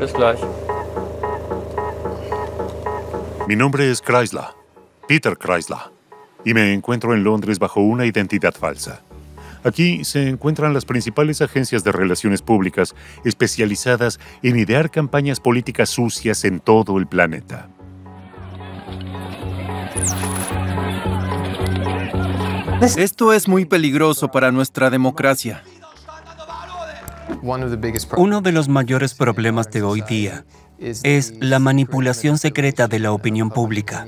Bis gleich. Mi nombre es Chrysler, Peter Chrysler, y me encuentro en Londres bajo una identidad falsa. Aquí se encuentran las principales agencias de relaciones públicas especializadas en idear campañas políticas sucias en todo el planeta. Esto es muy peligroso para nuestra democracia. Uno de los mayores problemas de hoy día es la manipulación secreta de la opinión pública.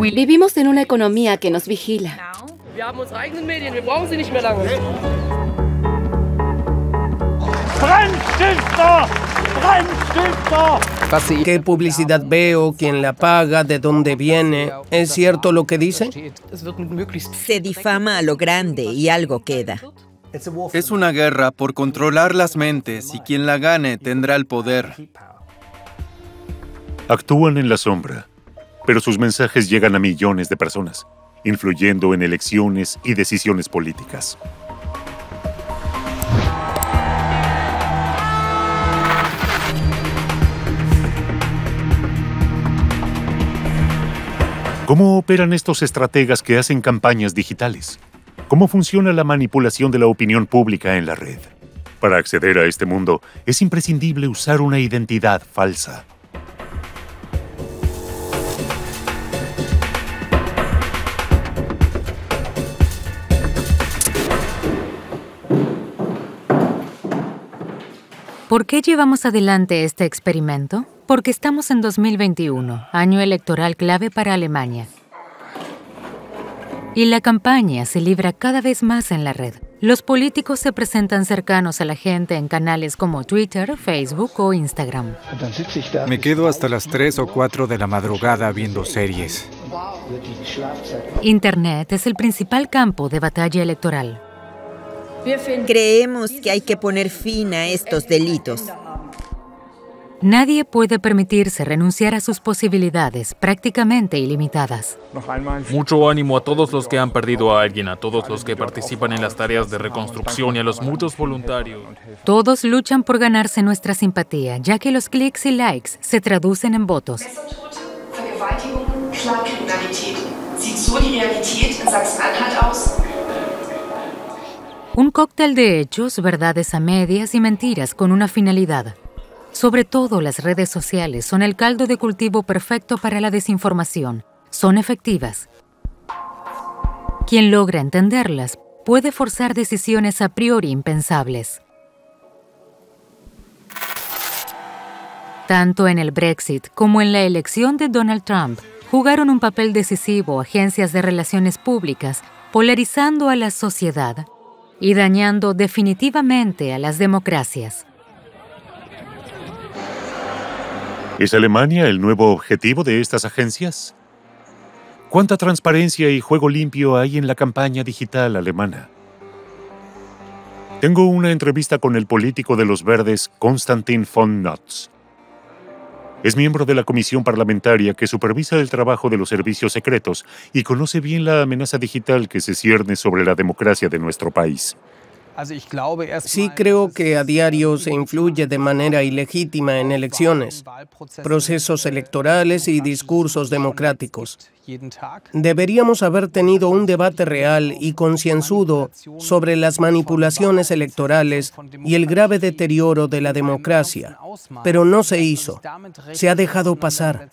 Vivimos en una economía que nos vigila. ¿Qué publicidad veo? ¿Quién la paga? ¿De dónde viene? ¿Es cierto lo que dice? Es wird mit möglichst Se difama a lo grande y algo queda. Es una guerra por controlar las mentes y quien la gane tendrá el poder. Actúan en la sombra, pero sus mensajes llegan a millones de personas, influyendo en elecciones y decisiones políticas. ¿Cómo operan estos estrategas que hacen campañas digitales? ¿Cómo funciona la manipulación de la opinión pública en la red? Para acceder a este mundo es imprescindible usar una identidad falsa. ¿Por qué llevamos adelante este experimento? Porque estamos en 2021, año electoral clave para Alemania. Y la campaña se libra cada vez más en la red. Los políticos se presentan cercanos a la gente en canales como Twitter, Facebook o Instagram. Me quedo hasta las 3 o 4 de la madrugada viendo series. Internet es el principal campo de batalla electoral. Creemos que hay que poner fin a estos delitos. Nadie puede permitirse renunciar a sus posibilidades prácticamente ilimitadas. Mucho ánimo a todos los que han perdido a alguien, a todos los que participan en las tareas de reconstrucción y a los muchos voluntarios. Todos luchan por ganarse nuestra simpatía, ya que los clics y likes se traducen en votos. Un cóctel de hechos, verdades a medias y mentiras con una finalidad. Sobre todo las redes sociales son el caldo de cultivo perfecto para la desinformación. Son efectivas. Quien logra entenderlas puede forzar decisiones a priori impensables. Tanto en el Brexit como en la elección de Donald Trump jugaron un papel decisivo agencias de relaciones públicas, polarizando a la sociedad y dañando definitivamente a las democracias. ¿Es Alemania el nuevo objetivo de estas agencias? ¿Cuánta transparencia y juego limpio hay en la campaña digital alemana? Tengo una entrevista con el político de los verdes, Konstantin von Notz. Es miembro de la comisión parlamentaria que supervisa el trabajo de los servicios secretos y conoce bien la amenaza digital que se cierne sobre la democracia de nuestro país. Sí creo que a diario se influye de manera ilegítima en elecciones, procesos electorales y discursos democráticos. Deberíamos haber tenido un debate real y concienzudo sobre las manipulaciones electorales y el grave deterioro de la democracia, pero no se hizo. Se ha dejado pasar,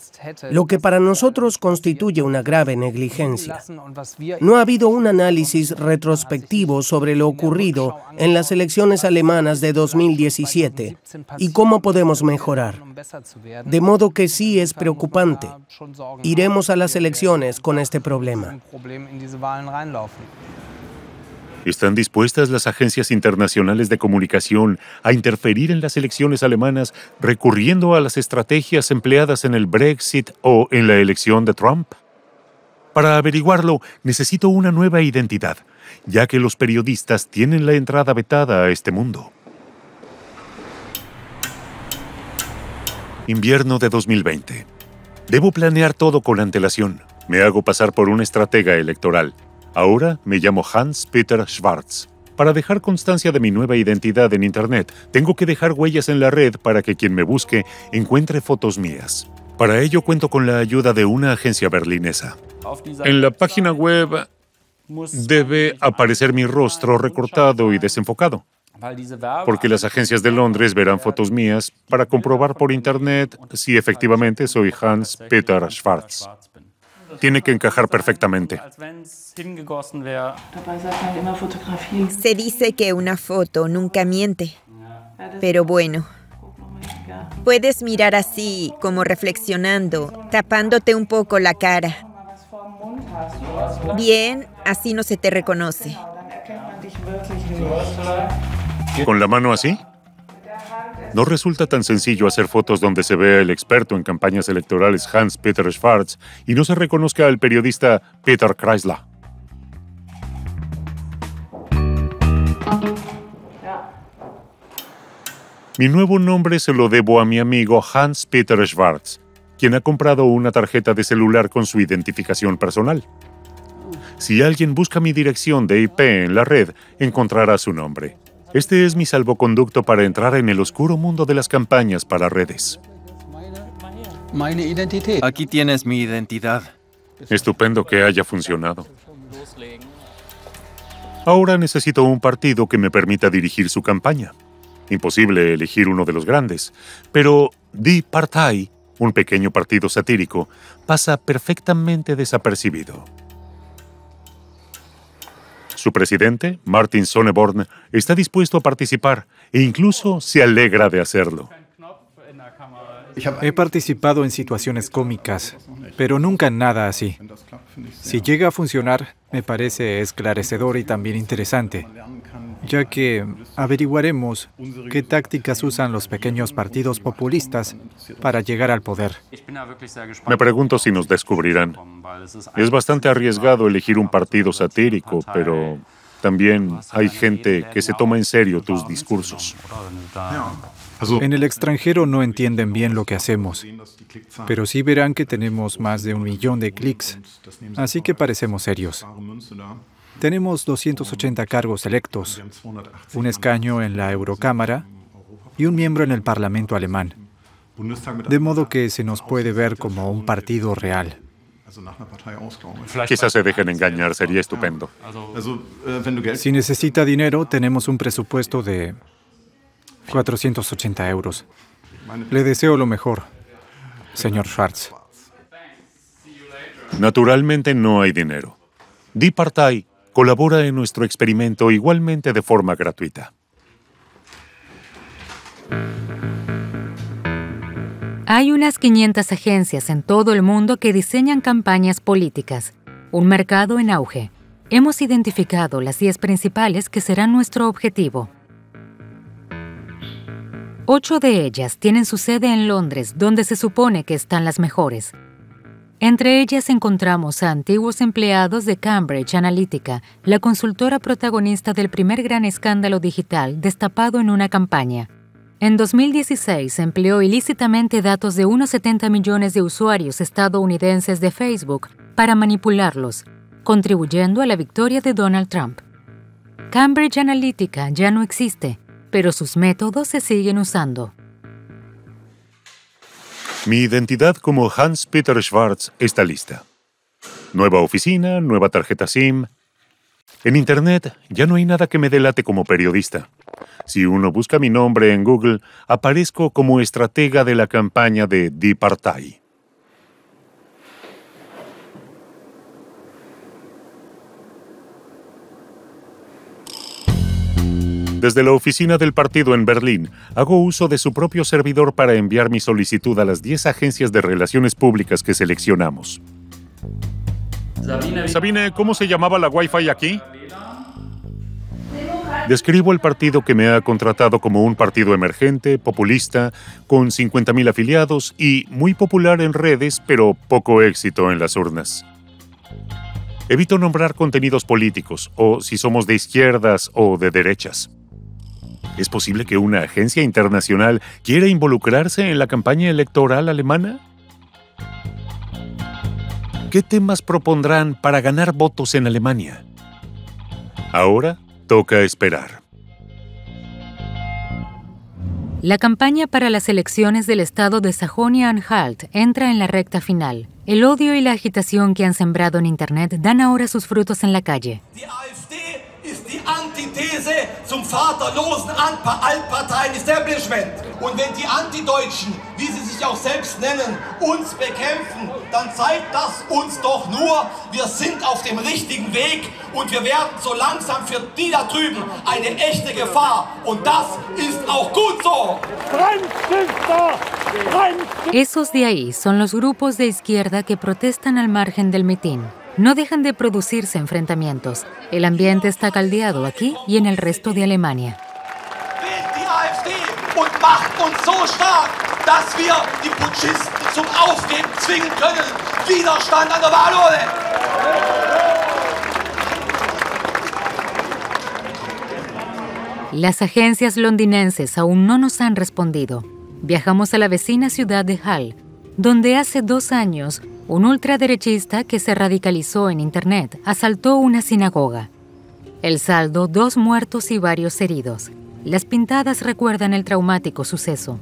lo que para nosotros constituye una grave negligencia. No ha habido un análisis retrospectivo sobre lo ocurrido en las elecciones alemanas de 2017 y cómo podemos mejorar. De modo que sí es preocupante. Iremos a las elecciones con este problema. ¿Están dispuestas las agencias internacionales de comunicación a interferir en las elecciones alemanas recurriendo a las estrategias empleadas en el Brexit o en la elección de Trump? Para averiguarlo, necesito una nueva identidad, ya que los periodistas tienen la entrada vetada a este mundo. Invierno de 2020. Debo planear todo con antelación. Me hago pasar por un estratega electoral. Ahora me llamo Hans-Peter Schwarz. Para dejar constancia de mi nueva identidad en Internet, tengo que dejar huellas en la red para que quien me busque encuentre fotos mías. Para ello cuento con la ayuda de una agencia berlinesa. En la página web debe aparecer mi rostro recortado y desenfocado, porque las agencias de Londres verán fotos mías para comprobar por Internet si efectivamente soy Hans Peter Schwarz. Tiene que encajar perfectamente. Se dice que una foto nunca miente. Pero bueno, puedes mirar así, como reflexionando, tapándote un poco la cara. Bien, así no se te reconoce. ¿Con la mano así? No resulta tan sencillo hacer fotos donde se vea el experto en campañas electorales Hans Peter Schwarz y no se reconozca al periodista Peter Kreisler. Mi nuevo nombre se lo debo a mi amigo Hans Peter Schwarz, quien ha comprado una tarjeta de celular con su identificación personal. Si alguien busca mi dirección de IP en la red, encontrará su nombre. Este es mi salvoconducto para entrar en el oscuro mundo de las campañas para redes. Aquí tienes mi identidad. Estupendo que haya funcionado. Ahora necesito un partido que me permita dirigir su campaña. Imposible elegir uno de los grandes, pero Die Partei, un pequeño partido satírico, pasa perfectamente desapercibido. Su presidente, Martin Sonneborn, está dispuesto a participar e incluso se alegra de hacerlo. He participado en situaciones cómicas, pero nunca en nada así. Si llega a funcionar, me parece esclarecedor y también interesante, ya que averiguaremos qué tácticas usan los pequeños partidos populistas para llegar al poder. Me pregunto si nos descubrirán. Es bastante arriesgado elegir un partido satírico, pero también hay gente que se toma en serio tus discursos. En el extranjero no entienden bien lo que hacemos, pero sí verán que tenemos más de un millón de clics, así que parecemos serios. Tenemos 280 cargos electos, un escaño en la Eurocámara y un miembro en el Parlamento alemán, de modo que se nos puede ver como un partido real. Quizás se dejen engañar, sería estupendo. Si necesita dinero, tenemos un presupuesto de 480 euros. Le deseo lo mejor, señor Schwartz. Naturalmente no hay dinero. Die Partei colabora en nuestro experimento igualmente de forma gratuita. Hay unas 500 agencias en todo el mundo que diseñan campañas políticas, un mercado en auge. Hemos identificado las 10 principales que serán nuestro objetivo. Ocho de ellas tienen su sede en Londres, donde se supone que están las mejores. Entre ellas encontramos a antiguos empleados de Cambridge Analytica, la consultora protagonista del primer gran escándalo digital destapado en una campaña. En 2016 empleó ilícitamente datos de unos 70 millones de usuarios estadounidenses de Facebook para manipularlos, contribuyendo a la victoria de Donald Trump. Cambridge Analytica ya no existe, pero sus métodos se siguen usando. Mi identidad como Hans Peter Schwarz está lista. Nueva oficina, nueva tarjeta SIM. En Internet ya no hay nada que me delate como periodista. Si uno busca mi nombre en Google, aparezco como estratega de la campaña de Die Partei. Desde la oficina del partido en Berlín, hago uso de su propio servidor para enviar mi solicitud a las 10 agencias de relaciones públicas que seleccionamos. Sabine, ¿cómo se llamaba la Wi-Fi aquí? Describo el partido que me ha contratado como un partido emergente, populista, con 50.000 afiliados y muy popular en redes, pero poco éxito en las urnas. Evito nombrar contenidos políticos, o si somos de izquierdas o de derechas. ¿Es posible que una agencia internacional quiera involucrarse en la campaña electoral alemana? ¿Qué temas propondrán para ganar votos en Alemania? Ahora Toca esperar. La campaña para las elecciones del estado de Sajonia-Anhalt entra en la recta final. El odio y la agitación que han sembrado en Internet dan ahora sus frutos en la calle. Antithese zum vaterlosen Altparteien-Establishment. Und wenn die Antideutschen, wie sie sich auch selbst nennen, uns bekämpfen, dann zeigt das uns doch nur, wir sind auf dem richtigen Weg und wir werden so langsam für die da drüben eine echte Gefahr. Und das ist auch gut so. Esos de ahí son los grupos de izquierda que protestan al margen del mitin. No dejan de producirse enfrentamientos. El ambiente está caldeado aquí y en el resto de Alemania. Las agencias londinenses aún no nos han respondido. Viajamos a la vecina ciudad de Hall, donde hace dos años un ultraderechista que se radicalizó en Internet asaltó una sinagoga. El saldo, dos muertos y varios heridos. Las pintadas recuerdan el traumático suceso.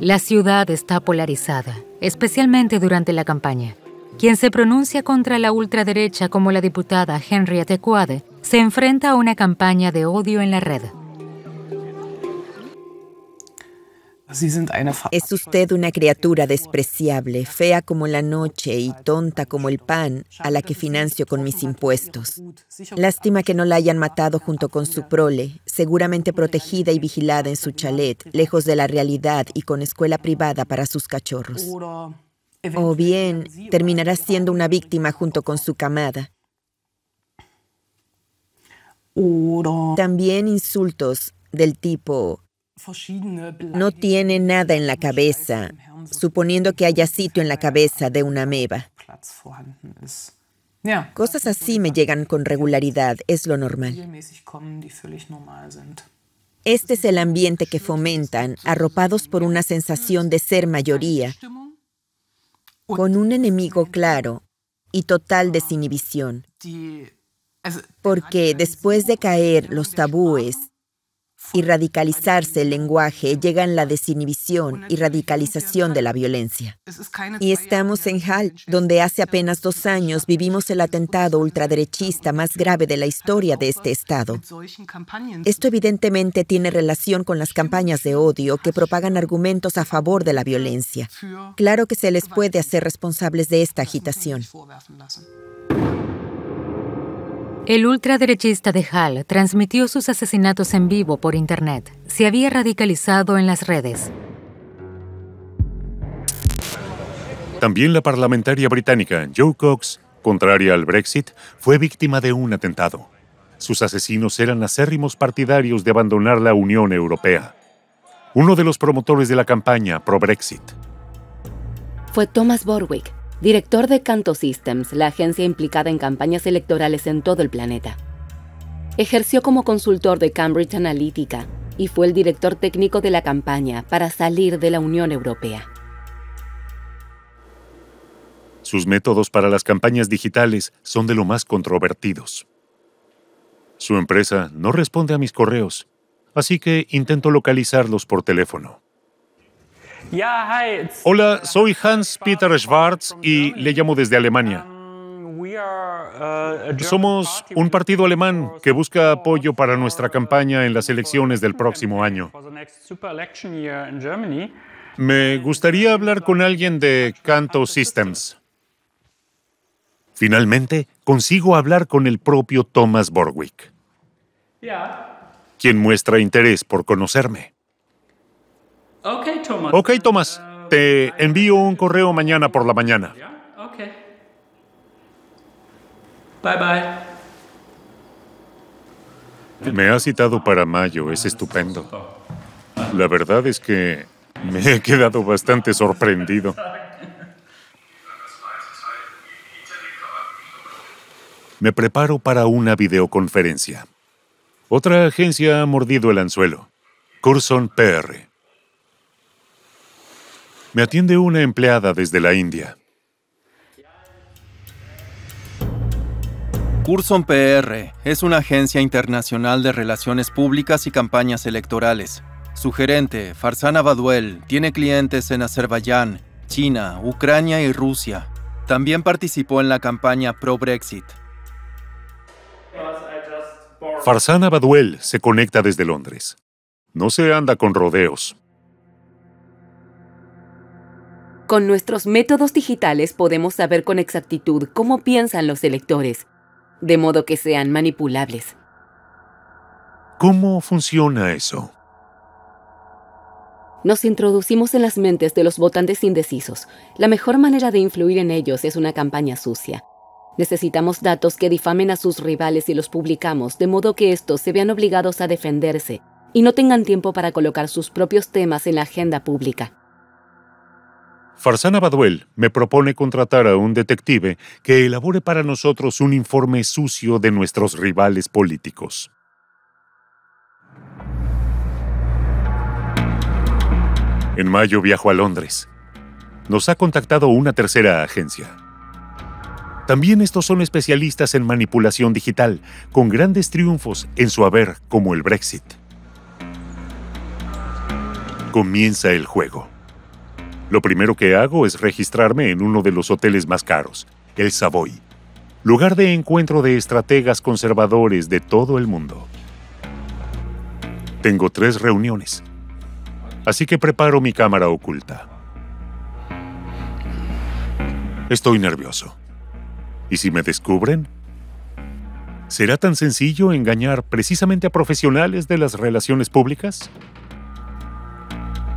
La ciudad está polarizada, especialmente durante la campaña. Quien se pronuncia contra la ultraderecha como la diputada Henriette Quade se enfrenta a una campaña de odio en la red. Es usted una criatura despreciable, fea como la noche y tonta como el pan, a la que financio con mis impuestos. Lástima que no la hayan matado junto con su prole, seguramente protegida y vigilada en su chalet, lejos de la realidad y con escuela privada para sus cachorros. O bien, terminará siendo una víctima junto con su camada. También insultos del tipo no tiene nada en la cabeza, suponiendo que haya sitio en la cabeza de una ameba. Cosas así me llegan con regularidad, es lo normal. Este es el ambiente que fomentan, arropados por una sensación de ser mayoría, con un enemigo claro y total desinhibición. Porque después de caer los tabúes, y radicalizarse el lenguaje llegan la desinhibición y radicalización de la violencia. Y estamos en Hall, donde hace apenas dos años vivimos el atentado ultraderechista más grave de la historia de este Estado. Esto evidentemente tiene relación con las campañas de odio que propagan argumentos a favor de la violencia. Claro que se les puede hacer responsables de esta agitación. El ultraderechista de Hall transmitió sus asesinatos en vivo por Internet. Se había radicalizado en las redes. También la parlamentaria británica Joe Cox, contraria al Brexit, fue víctima de un atentado. Sus asesinos eran acérrimos partidarios de abandonar la Unión Europea. Uno de los promotores de la campaña pro-Brexit. Fue Thomas Borwick, director de Canto Systems, la agencia implicada en campañas electorales en todo el planeta. Ejerció como consultor de Cambridge Analytica y fue el director técnico de la campaña para salir de la Unión Europea. Sus métodos para las campañas digitales son de lo más controvertidos. Su empresa no responde a mis correos, así que intento localizarlos por teléfono. Hola, soy Hans Peter Schwarz y le llamo desde Alemania. Somos un partido alemán que busca apoyo para nuestra campaña en las elecciones del próximo año. Me gustaría hablar con alguien de Canto Systems. Finalmente, consigo hablar con el propio Thomas Borwick, quien muestra interés por conocerme. Ok, Thomas. Te envío un correo mañana por la mañana. Bye bye. Me ha citado para mayo, es estupendo. La verdad es que me he quedado bastante sorprendido. Me preparo para una videoconferencia. Otra agencia ha mordido el anzuelo. Curson PR. Me atiende una empleada desde la India. Curson PR es una agencia internacional de relaciones públicas y campañas electorales. Su gerente, Farsana Baduel, tiene clientes en Azerbaiyán, China, Ucrania y Rusia. También participó en la campaña pro-Brexit. Farsana Baduel se conecta desde Londres. No se anda con rodeos. Con nuestros métodos digitales podemos saber con exactitud cómo piensan los electores, de modo que sean manipulables. ¿Cómo funciona eso? Nos introducimos en las mentes de los votantes indecisos. La mejor manera de influir en ellos es una campaña sucia. Necesitamos datos que difamen a sus rivales y los publicamos, de modo que estos se vean obligados a defenderse y no tengan tiempo para colocar sus propios temas en la agenda pública. Farsana Baduel me propone contratar a un detective que elabore para nosotros un informe sucio de nuestros rivales políticos. En mayo viajo a Londres. Nos ha contactado una tercera agencia. También estos son especialistas en manipulación digital, con grandes triunfos en su haber como el Brexit. Comienza el juego. Lo primero que hago es registrarme en uno de los hoteles más caros, el Savoy, lugar de encuentro de estrategas conservadores de todo el mundo. Tengo tres reuniones, así que preparo mi cámara oculta. Estoy nervioso. ¿Y si me descubren? ¿Será tan sencillo engañar precisamente a profesionales de las relaciones públicas?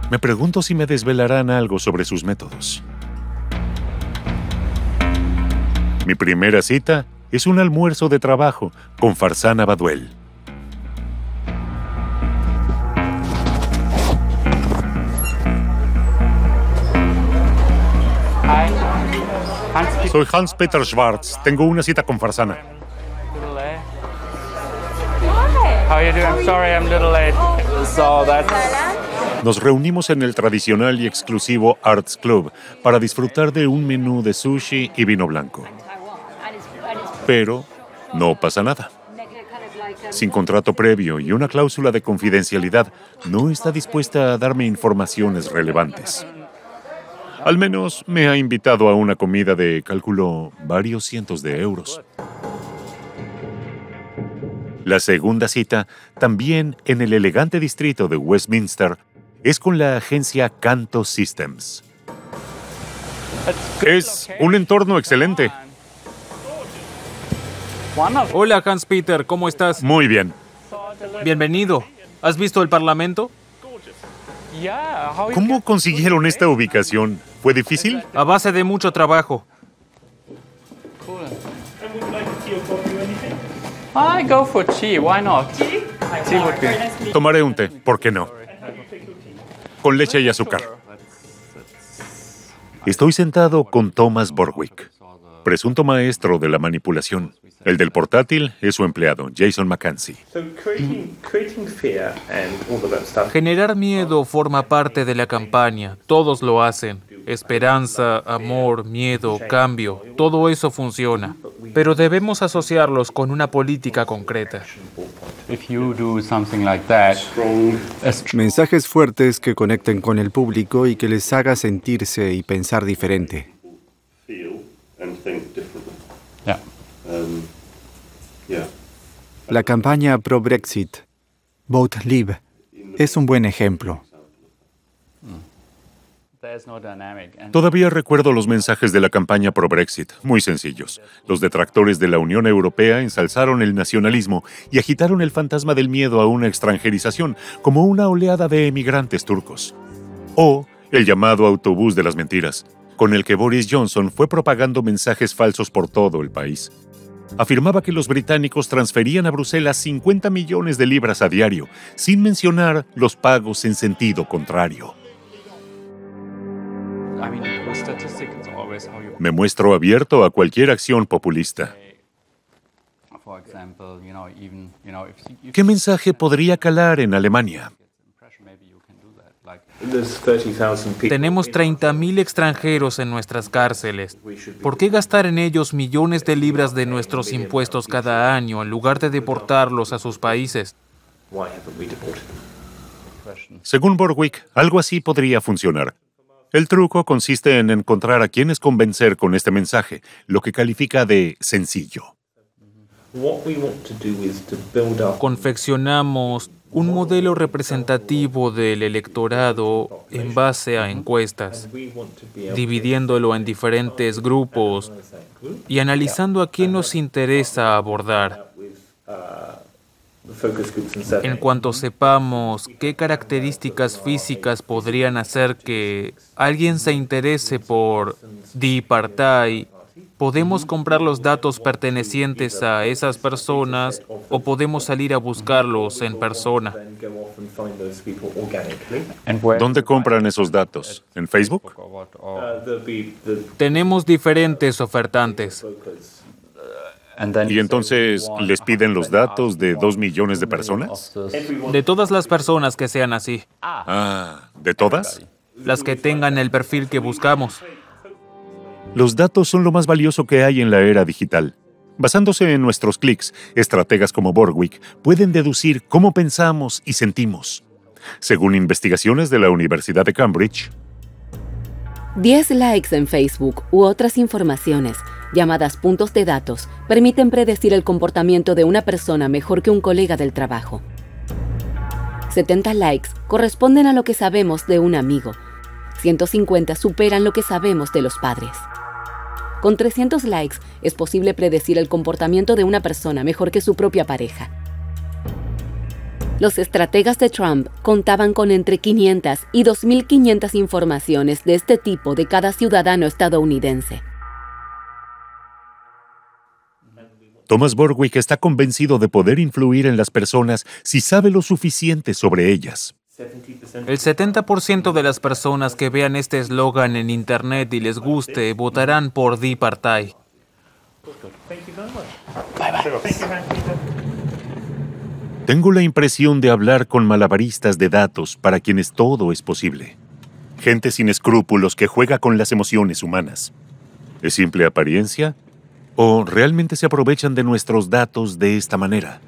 Me pregunto si me desvelarán algo sobre sus métodos. Mi primera cita es un almuerzo de trabajo con Farsana Baduel. Soy Hans Peter Schwartz. Tengo una cita con Farsana. How are you doing? I'm sorry I'm a little late. So that's Nos reunimos en el tradicional y exclusivo Arts Club para disfrutar de un menú de sushi y vino blanco. Pero no pasa nada. Sin contrato previo y una cláusula de confidencialidad, no está dispuesta a darme informaciones relevantes. Al menos me ha invitado a una comida de, cálculo, varios cientos de euros. La segunda cita, también en el elegante distrito de Westminster, es con la agencia Canto Systems. Es un entorno excelente. Hola Hans Peter, ¿cómo estás? Muy bien. Bienvenido. ¿Has visto el Parlamento? ¿Cómo consiguieron esta ubicación? ¿Fue difícil? A base de mucho trabajo. I go for tea. Why not? Tea would be. Tomaré un té, ¿por qué no? Con leche y azúcar. Estoy sentado con Thomas Borwick, presunto maestro de la manipulación. El del portátil es su empleado, Jason McKenzie. Generar miedo forma parte de la campaña. Todos lo hacen. Esperanza, amor, miedo, cambio, todo eso funciona. Pero debemos asociarlos con una política concreta. Mensajes fuertes que conecten con el público y que les haga sentirse y pensar diferente. La campaña pro-Brexit, Vote Leave, es un buen ejemplo. Todavía recuerdo los mensajes de la campaña pro-Brexit, muy sencillos. Los detractores de la Unión Europea ensalzaron el nacionalismo y agitaron el fantasma del miedo a una extranjerización como una oleada de emigrantes turcos. O el llamado autobús de las mentiras, con el que Boris Johnson fue propagando mensajes falsos por todo el país. Afirmaba que los británicos transferían a Bruselas 50 millones de libras a diario, sin mencionar los pagos en sentido contrario. Me muestro abierto a cualquier acción populista. ¿Qué mensaje podría calar en Alemania? Tenemos 30.000 extranjeros en nuestras cárceles. ¿Por qué gastar en ellos millones de libras de nuestros impuestos cada año en lugar de deportarlos a sus países? Según Borwick, algo así podría funcionar. El truco consiste en encontrar a quienes convencer con este mensaje, lo que califica de sencillo. Confeccionamos un modelo representativo del electorado en base a encuestas, dividiéndolo en diferentes grupos y analizando a quién nos interesa abordar. En cuanto sepamos qué características físicas podrían hacer que alguien se interese por Di Partai, podemos comprar los datos pertenecientes a esas personas o podemos salir a buscarlos en persona. ¿Dónde compran esos datos? ¿En Facebook? Tenemos diferentes ofertantes. ¿Y entonces les piden los datos de dos millones de personas? De todas las personas que sean así. Ah, ¿de todas? Las que tengan el perfil que buscamos. Los datos son lo más valioso que hay en la era digital. Basándose en nuestros clics, estrategas como Borwick pueden deducir cómo pensamos y sentimos. Según investigaciones de la Universidad de Cambridge, 10 likes en Facebook u otras informaciones, llamadas puntos de datos, permiten predecir el comportamiento de una persona mejor que un colega del trabajo. 70 likes corresponden a lo que sabemos de un amigo. 150 superan lo que sabemos de los padres. Con 300 likes es posible predecir el comportamiento de una persona mejor que su propia pareja. Los estrategas de Trump contaban con entre 500 y 2.500 informaciones de este tipo de cada ciudadano estadounidense. Thomas Borwick está convencido de poder influir en las personas si sabe lo suficiente sobre ellas. El 70% de las personas que vean este eslogan en Internet y les guste votarán por Di Partai. Tengo la impresión de hablar con malabaristas de datos para quienes todo es posible. Gente sin escrúpulos que juega con las emociones humanas. ¿Es simple apariencia? ¿O realmente se aprovechan de nuestros datos de esta manera?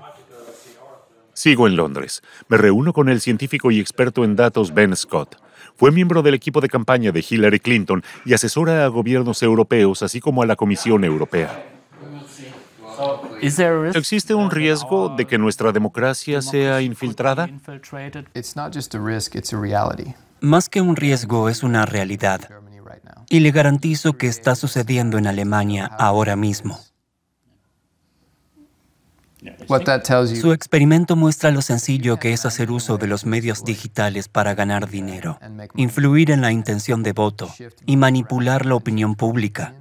Sigo en Londres. Me reúno con el científico y experto en datos Ben Scott. Fue miembro del equipo de campaña de Hillary Clinton y asesora a gobiernos europeos, así como a la Comisión Europea. ¿Existe un riesgo de que nuestra democracia sea infiltrada? Más que un riesgo, es una realidad. Y le garantizo que está sucediendo en Alemania ahora mismo. Su experimento muestra lo sencillo que es hacer uso de los medios digitales para ganar dinero, influir en la intención de voto y manipular la opinión pública.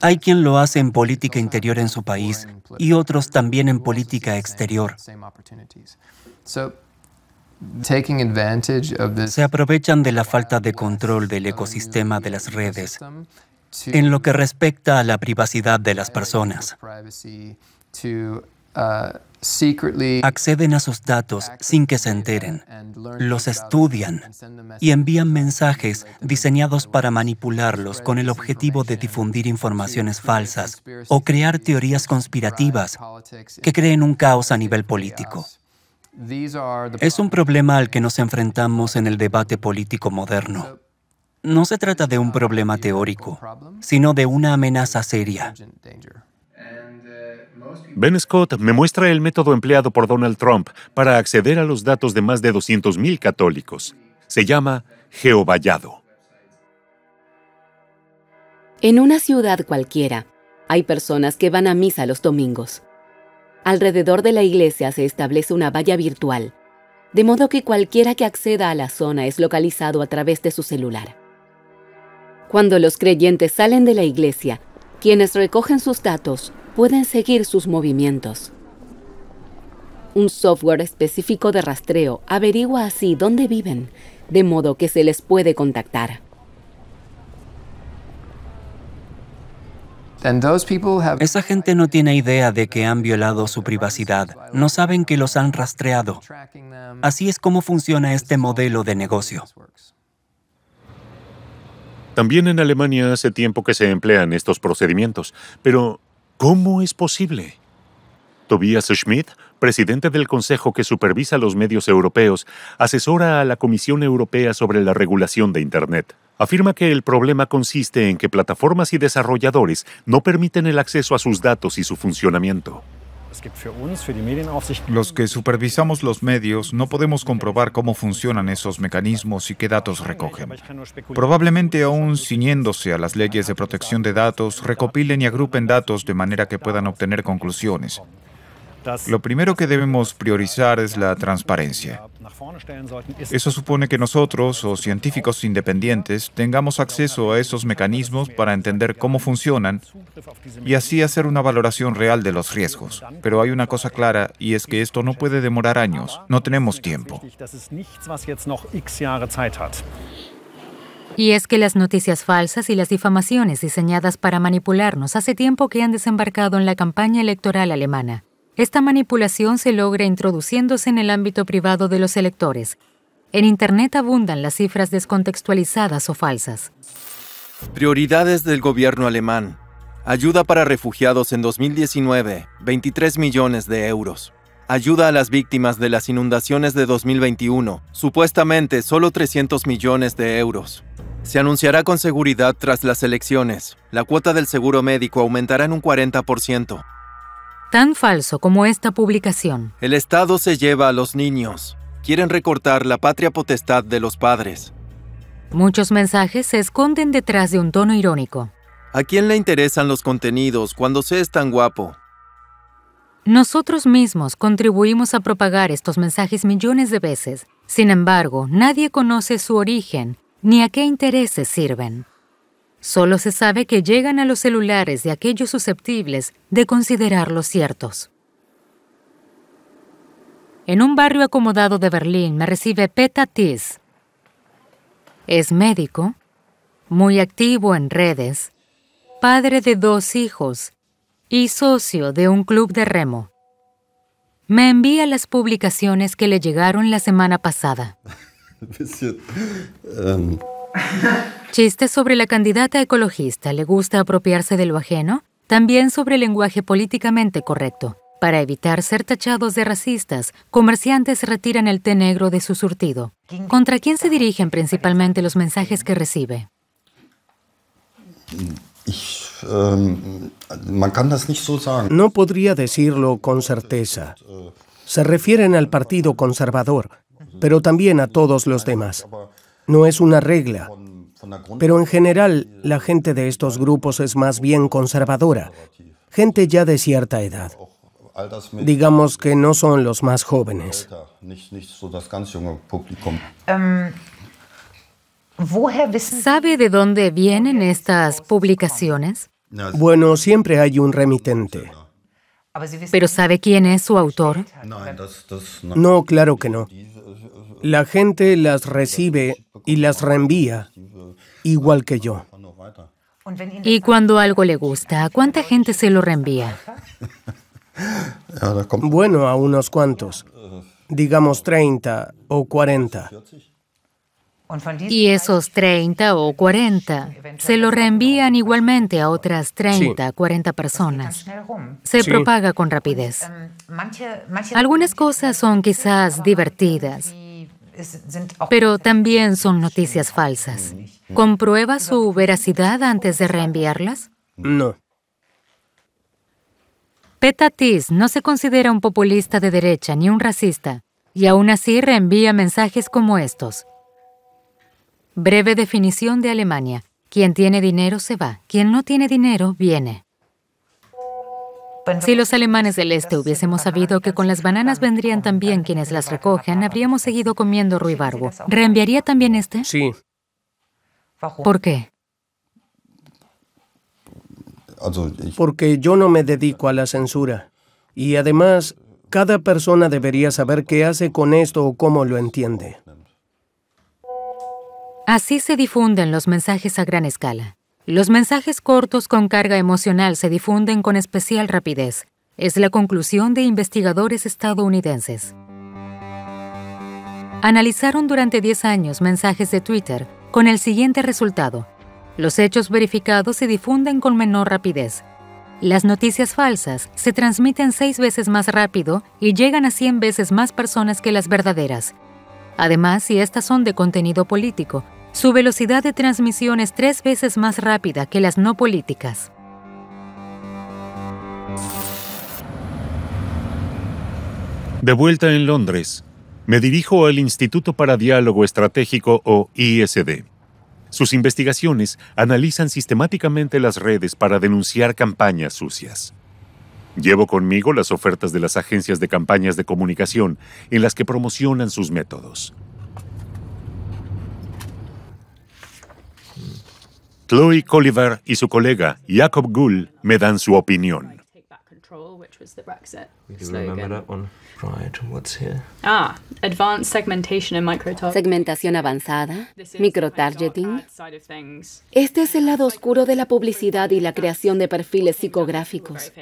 Hay quien lo hace en política interior en su país y otros también en política exterior. Se aprovechan de la falta de control del ecosistema de las redes en lo que respecta a la privacidad de las personas. Acceden a sus datos sin que se enteren, los estudian y envían mensajes diseñados para manipularlos con el objetivo de difundir informaciones falsas o crear teorías conspirativas que creen un caos a nivel político. Es un problema al que nos enfrentamos en el debate político moderno. No se trata de un problema teórico, sino de una amenaza seria. Ben Scott me muestra el método empleado por Donald Trump para acceder a los datos de más de 200.000 católicos. Se llama geovallado. En una ciudad cualquiera, hay personas que van a misa los domingos. Alrededor de la iglesia se establece una valla virtual, de modo que cualquiera que acceda a la zona es localizado a través de su celular. Cuando los creyentes salen de la iglesia, quienes recogen sus datos pueden seguir sus movimientos. Un software específico de rastreo averigua así dónde viven, de modo que se les puede contactar. Esa gente no tiene idea de que han violado su privacidad, no saben que los han rastreado. Así es como funciona este modelo de negocio. También en Alemania hace tiempo que se emplean estos procedimientos, pero ¿cómo es posible? Tobias Schmidt, presidente del Consejo que supervisa los medios europeos, asesora a la Comisión Europea sobre la regulación de Internet. Afirma que el problema consiste en que plataformas y desarrolladores no permiten el acceso a sus datos y su funcionamiento. Los que supervisamos los medios no podemos comprobar cómo funcionan esos mecanismos y qué datos recogen. Probablemente aún ciñéndose a las leyes de protección de datos, recopilen y agrupen datos de manera que puedan obtener conclusiones. Lo primero que debemos priorizar es la transparencia. Eso supone que nosotros, o científicos independientes, tengamos acceso a esos mecanismos para entender cómo funcionan y así hacer una valoración real de los riesgos. Pero hay una cosa clara y es que esto no puede demorar años. No tenemos tiempo. Y es que las noticias falsas y las difamaciones diseñadas para manipularnos hace tiempo que han desembarcado en la campaña electoral alemana. Esta manipulación se logra introduciéndose en el ámbito privado de los electores. En Internet abundan las cifras descontextualizadas o falsas. Prioridades del gobierno alemán. Ayuda para refugiados en 2019, 23 millones de euros. Ayuda a las víctimas de las inundaciones de 2021, supuestamente solo 300 millones de euros. Se anunciará con seguridad tras las elecciones. La cuota del seguro médico aumentará en un 40% tan falso como esta publicación. El Estado se lleva a los niños. Quieren recortar la patria potestad de los padres. Muchos mensajes se esconden detrás de un tono irónico. ¿A quién le interesan los contenidos cuando se es tan guapo? Nosotros mismos contribuimos a propagar estos mensajes millones de veces. Sin embargo, nadie conoce su origen ni a qué intereses sirven. Solo se sabe que llegan a los celulares de aquellos susceptibles de considerarlos ciertos. En un barrio acomodado de Berlín me recibe Peta Tis. Es médico, muy activo en redes, padre de dos hijos y socio de un club de remo. Me envía las publicaciones que le llegaron la semana pasada. Em, Chistes sobre la candidata ecologista. ¿Le gusta apropiarse de lo ajeno? También sobre el lenguaje políticamente correcto. Para evitar ser tachados de racistas, comerciantes retiran el té negro de su surtido. ¿Contra quién se dirigen principalmente los mensajes que recibe? No podría decirlo con certeza. Se refieren al Partido Conservador, pero también a todos los demás. No es una regla, pero en general la gente de estos grupos es más bien conservadora, gente ya de cierta edad. Digamos que no son los más jóvenes. ¿Sabe de dónde vienen estas publicaciones? Bueno, siempre hay un remitente. ¿Pero sabe quién es su autor? No, claro que no. La gente las recibe y las reenvía, igual que yo. Y cuando algo le gusta, ¿a cuánta gente se lo reenvía? Bueno, a unos cuantos. Digamos 30 o 40. Y esos 30 o 40 se lo reenvían igualmente a otras 30, 40 personas. Se propaga con rapidez. Algunas cosas son quizás divertidas, pero también son noticias falsas. ¿Comprueba su veracidad antes de reenviarlas? No. Petatis no se considera un populista de derecha ni un racista, y aún así reenvía mensajes como estos. Breve definición de Alemania. Quien tiene dinero se va, quien no tiene dinero viene. Si los alemanes del este hubiésemos sabido que con las bananas vendrían también quienes las recogen, habríamos seguido comiendo ruibarbo. ¿Reenviaría también este? Sí. ¿Por qué? Porque yo no me dedico a la censura. Y además, cada persona debería saber qué hace con esto o cómo lo entiende. Así se difunden los mensajes a gran escala. Los mensajes cortos con carga emocional se difunden con especial rapidez. Es la conclusión de investigadores estadounidenses. Analizaron durante 10 años mensajes de Twitter con el siguiente resultado. Los hechos verificados se difunden con menor rapidez. Las noticias falsas se transmiten seis veces más rápido y llegan a 100 veces más personas que las verdaderas. Además, si estas son de contenido político, su velocidad de transmisión es tres veces más rápida que las no políticas. De vuelta en Londres, me dirijo al Instituto para Diálogo Estratégico o ISD. Sus investigaciones analizan sistemáticamente las redes para denunciar campañas sucias. Llevo conmigo las ofertas de las agencias de campañas de comunicación en las que promocionan sus métodos. Chloe Colliver y su colega Jacob Gull me dan su opinión. Ah, Segmentación avanzada, microtargeting. Este es el lado oscuro de la publicidad y la creación de perfiles psicográficos.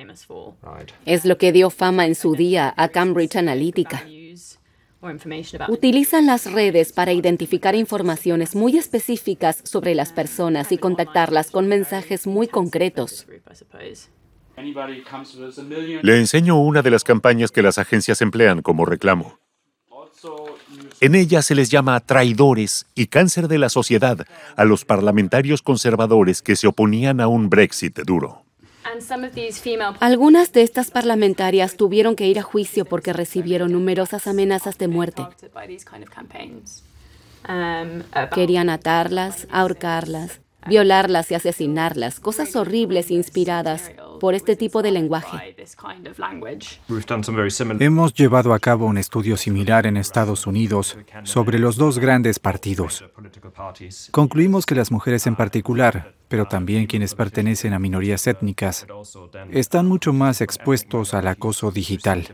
Es lo que dio fama en su día a Cambridge Analytica. Utilizan las redes para identificar informaciones muy específicas sobre las personas y contactarlas con mensajes muy concretos. Le enseño una de las campañas que las agencias emplean como reclamo. En ella se les llama traidores y cáncer de la sociedad a los parlamentarios conservadores que se oponían a un Brexit duro. Algunas de estas parlamentarias tuvieron que ir a juicio porque recibieron numerosas amenazas de muerte. Querían atarlas, ahorcarlas, violarlas y asesinarlas, cosas horribles inspiradas por este tipo de lenguaje. Hemos llevado a cabo un estudio similar en Estados Unidos sobre los dos grandes partidos. Concluimos que las mujeres en particular, pero también quienes pertenecen a minorías étnicas, están mucho más expuestos al acoso digital.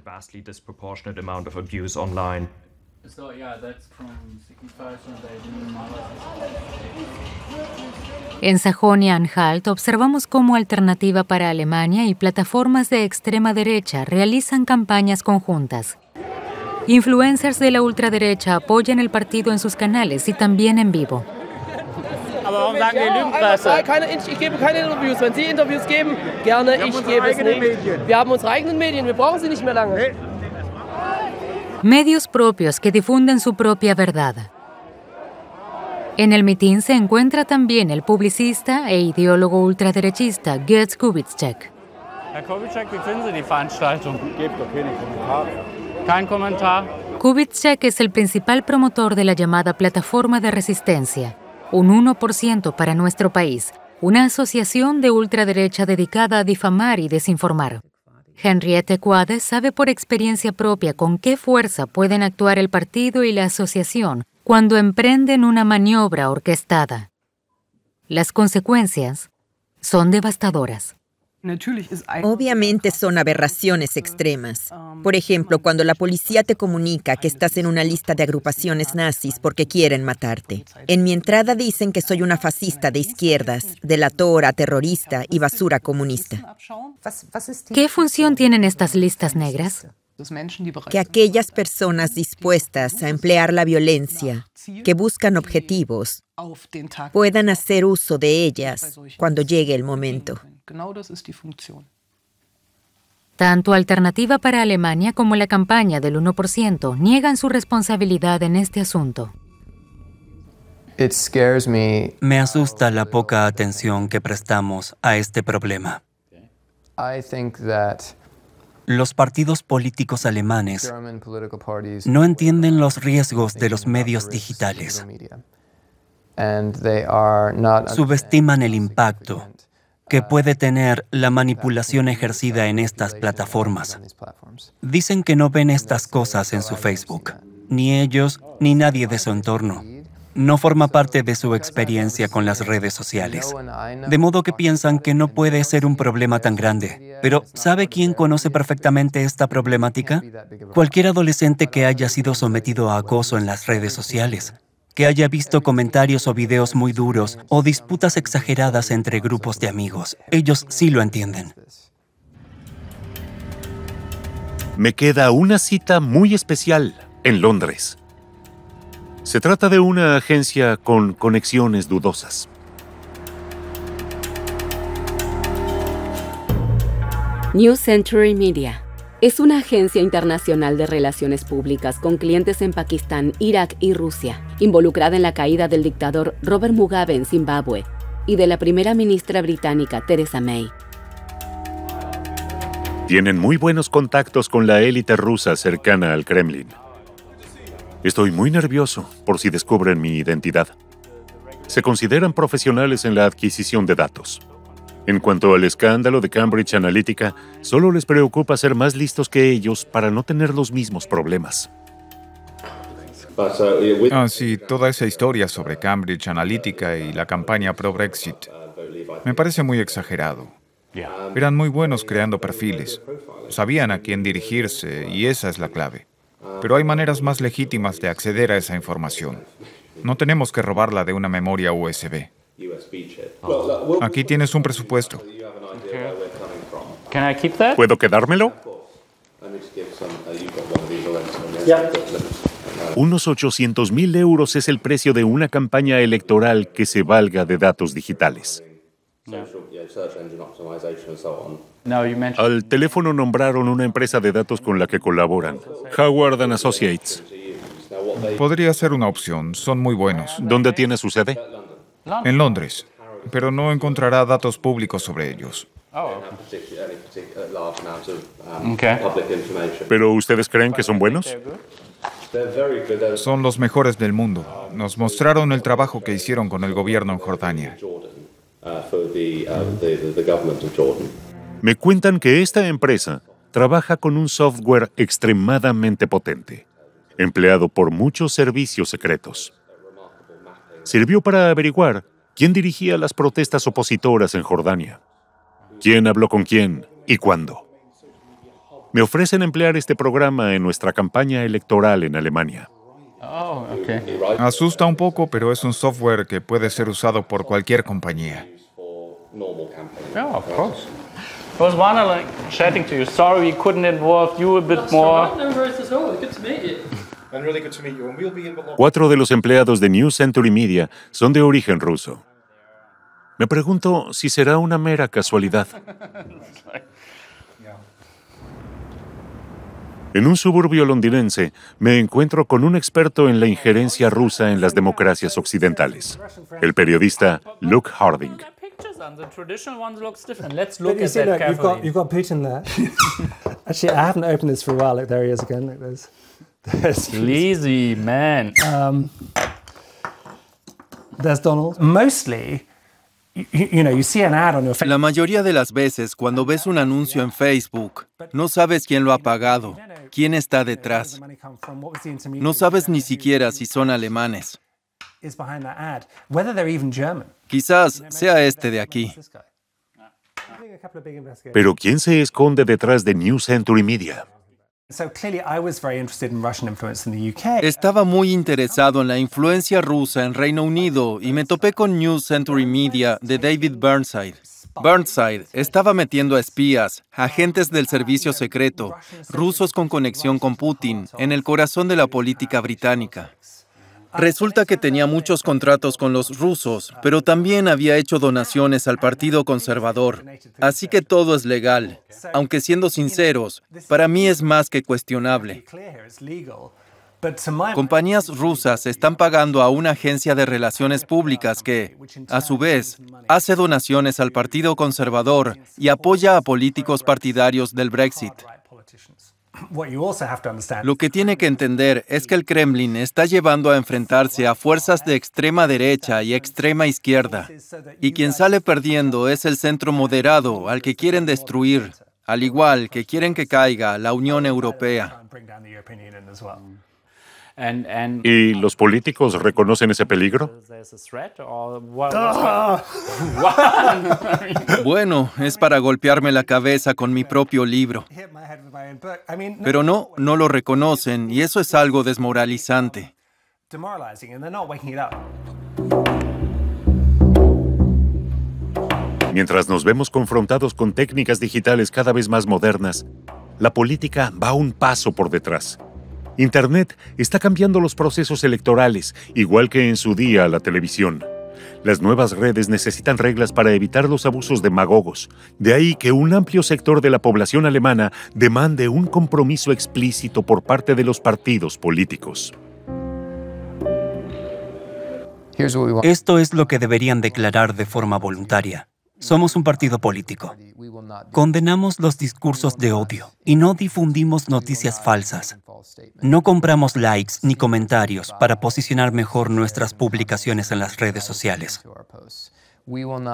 En Sajonia-Anhalt observamos cómo Alternativa para Alemania y plataformas de extrema derecha realizan campañas conjuntas. Influencers de la ultraderecha apoyan el partido en sus canales y también en vivo. Ich gebe keine Interviews. Wenn Sie Interviews geben, gerne, ich gebe es nicht. Wir haben unsere eigenen Medien, wir brauchen sie nicht mehr lange. Medios propios que difunden su propia verdad. En el mitin se encuentra también el publicista e ideólogo ultraderechista Gerd Kubitschek. Herr Kubitschek, wie finden Sie die Veranstaltung? Gebt doch keine Kommentare. Kein Kommentar. Kubitschek es el principal promotor de la llamada Plataforma de Resistencia, un 1% para nuestro país, una asociación de ultraderecha dedicada a difamar y desinformar. Henriette Quade sabe por experiencia propia con qué fuerza pueden actuar el partido y la asociación cuando emprenden una maniobra orquestada. Las consecuencias son devastadoras. Obviamente son aberraciones extremas. Por ejemplo, cuando la policía te comunica que estás en una lista de agrupaciones nazis porque quieren matarte. En mi entrada dicen que soy una fascista de izquierdas, delatora, terrorista y basura comunista. ¿Qué función tienen estas listas negras? Que aquellas personas dispuestas a emplear la violencia, que buscan objetivos, puedan hacer uso de ellas cuando llegue el momento. Tanto Alternativa para Alemania como la campaña del 1% niegan su responsabilidad en este asunto. Me asusta la poca atención que prestamos a este problema. Los partidos políticos alemanes no entienden los riesgos de los medios digitales. Subestiman el impacto que puede tener la manipulación ejercida en estas plataformas. Dicen que no ven estas cosas en su Facebook, ni ellos ni nadie de su entorno. No forma parte de su experiencia con las redes sociales. De modo que piensan que no puede ser un problema tan grande. Pero ¿sabe quién conoce perfectamente esta problemática? Cualquier adolescente que haya sido sometido a acoso en las redes sociales. Que haya visto comentarios o videos muy duros o disputas exageradas entre grupos de amigos. Ellos sí lo entienden. Me queda una cita muy especial en Londres. Se trata de una agencia con conexiones dudosas. New Century Media es una agencia internacional de relaciones públicas con clientes en Pakistán, Irak y Rusia, involucrada en la caída del dictador Robert Mugabe en Zimbabue y de la primera ministra británica Theresa May. Tienen muy buenos contactos con la élite rusa cercana al Kremlin. Estoy muy nervioso por si descubren mi identidad. Se consideran profesionales en la adquisición de datos. En cuanto al escándalo de Cambridge Analytica, solo les preocupa ser más listos que ellos para no tener los mismos problemas. Ah, sí, toda esa historia sobre Cambridge Analytica y la campaña pro-Brexit me parece muy exagerado. Eran muy buenos creando perfiles, sabían a quién dirigirse y esa es la clave. Pero hay maneras más legítimas de acceder a esa información. No tenemos que robarla de una memoria USB. Aquí tienes un presupuesto. ¿Puedo quedármelo? Unos 800 mil euros es el precio de una campaña electoral que se valga de datos digitales. Al teléfono nombraron una empresa de datos con la que colaboran, Howard Associates. Podría ser una opción, son muy buenos. ¿Dónde tiene su sede? En Londres, pero no encontrará datos públicos sobre ellos. ¿Pero ustedes creen que son buenos? Son los mejores del mundo. Nos mostraron el trabajo que hicieron con el gobierno en Jordania. Me cuentan que esta empresa trabaja con un software extremadamente potente, empleado por muchos servicios secretos sirvió para averiguar quién dirigía las protestas opositoras en Jordania, quién habló con quién y cuándo. Me ofrecen emplear este programa en nuestra campaña electoral en Alemania. Oh, Asusta un poco, pero es un software que puede ser usado por cualquier compañía. Yeah, of course. I was wondering, chatting to you. Sorry we couldn't involve you a bit more. Cuatro de los empleados de New Century Media son de origen ruso. Me pregunto si será una mera casualidad. En un suburbio londinense me encuentro con un experto en la injerencia rusa en las democracias occidentales, el periodista Luke Harding. Sleazy man. Um, there's Donald. Mostly, you, know, you see an ad on your La mayoría de las veces, cuando ves un anuncio en Facebook, no sabes quién lo ha pagado, quién está detrás. No sabes ni siquiera si son alemanes. Quizás sea este de aquí. Pero ¿quién se esconde detrás de New Century Media? Estaba muy interesado en la influencia rusa en Reino Unido y me topé con News Century Media de David Burnside. Burnside estaba metiendo a espías, agentes del servicio secreto, rusos con conexión con Putin, en el corazón de la política británica. Resulta que tenía muchos contratos con los rusos, pero también había hecho donaciones al Partido Conservador. Así que todo es legal. Aunque siendo sinceros, para mí es más que cuestionable. Compañías rusas están pagando a una agencia de relaciones públicas que, a su vez, hace donaciones al Partido Conservador y apoya a políticos partidarios del Brexit. Lo que tiene que entender es que el Kremlin está llevando a enfrentarse a fuerzas de extrema derecha y extrema izquierda, y quien sale perdiendo es el centro moderado al que quieren destruir, al igual que quieren que caiga la Unión Europea. ¿Y los políticos reconocen ese peligro? Bueno, es para golpearme la cabeza con mi propio libro. Pero no, no lo reconocen y eso es algo desmoralizante. Mientras nos vemos confrontados con técnicas digitales cada vez más modernas, la política va un paso por detrás. Internet está cambiando los procesos electorales, igual que en su día la televisión. Las nuevas redes necesitan reglas para evitar los abusos demagogos. De ahí que un amplio sector de la población alemana demande un compromiso explícito por parte de los partidos políticos. Esto es lo que deberían declarar de forma voluntaria. Somos un partido político. Condenamos los discursos de odio y no difundimos noticias falsas. No compramos likes ni comentarios para posicionar mejor nuestras publicaciones en las redes sociales.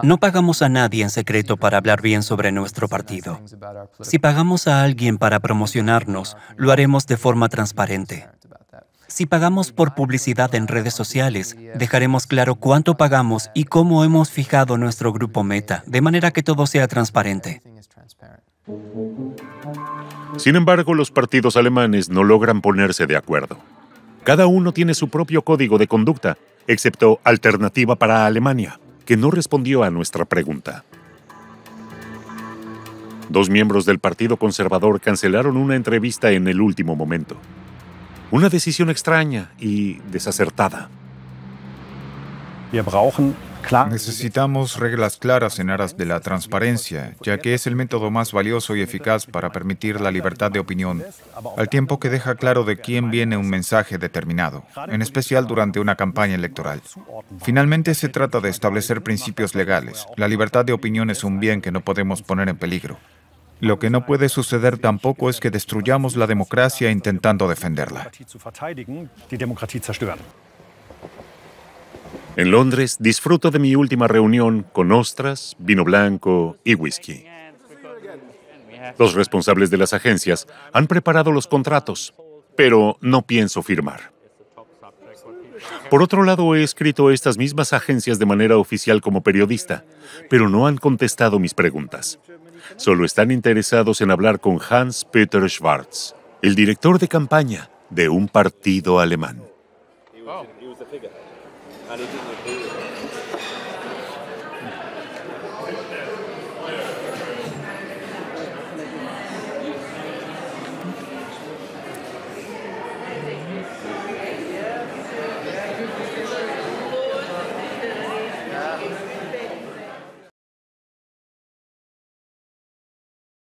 No pagamos a nadie en secreto para hablar bien sobre nuestro partido. Si pagamos a alguien para promocionarnos, lo haremos de forma transparente. Si pagamos por publicidad en redes sociales, dejaremos claro cuánto pagamos y cómo hemos fijado nuestro grupo meta, de manera que todo sea transparente. Sin embargo, los partidos alemanes no logran ponerse de acuerdo. Cada uno tiene su propio código de conducta, excepto Alternativa para Alemania, que no respondió a nuestra pregunta. Dos miembros del Partido Conservador cancelaron una entrevista en el último momento. Una decisión extraña y desacertada. Necesitamos reglas claras en aras de la transparencia, ya que es el método más valioso y eficaz para permitir la libertad de opinión, al tiempo que deja claro de quién viene un mensaje determinado, en especial durante una campaña electoral. Finalmente se trata de establecer principios legales. La libertad de opinión es un bien que no podemos poner en peligro. Lo que no puede suceder tampoco es que destruyamos la democracia intentando defenderla. En Londres disfruto de mi última reunión con ostras, vino blanco y whisky. Los responsables de las agencias han preparado los contratos, pero no pienso firmar. Por otro lado, he escrito estas mismas agencias de manera oficial como periodista, pero no han contestado mis preguntas. Solo están interesados en hablar con Hans-Peter Schwarz, el director de campaña de un partido alemán.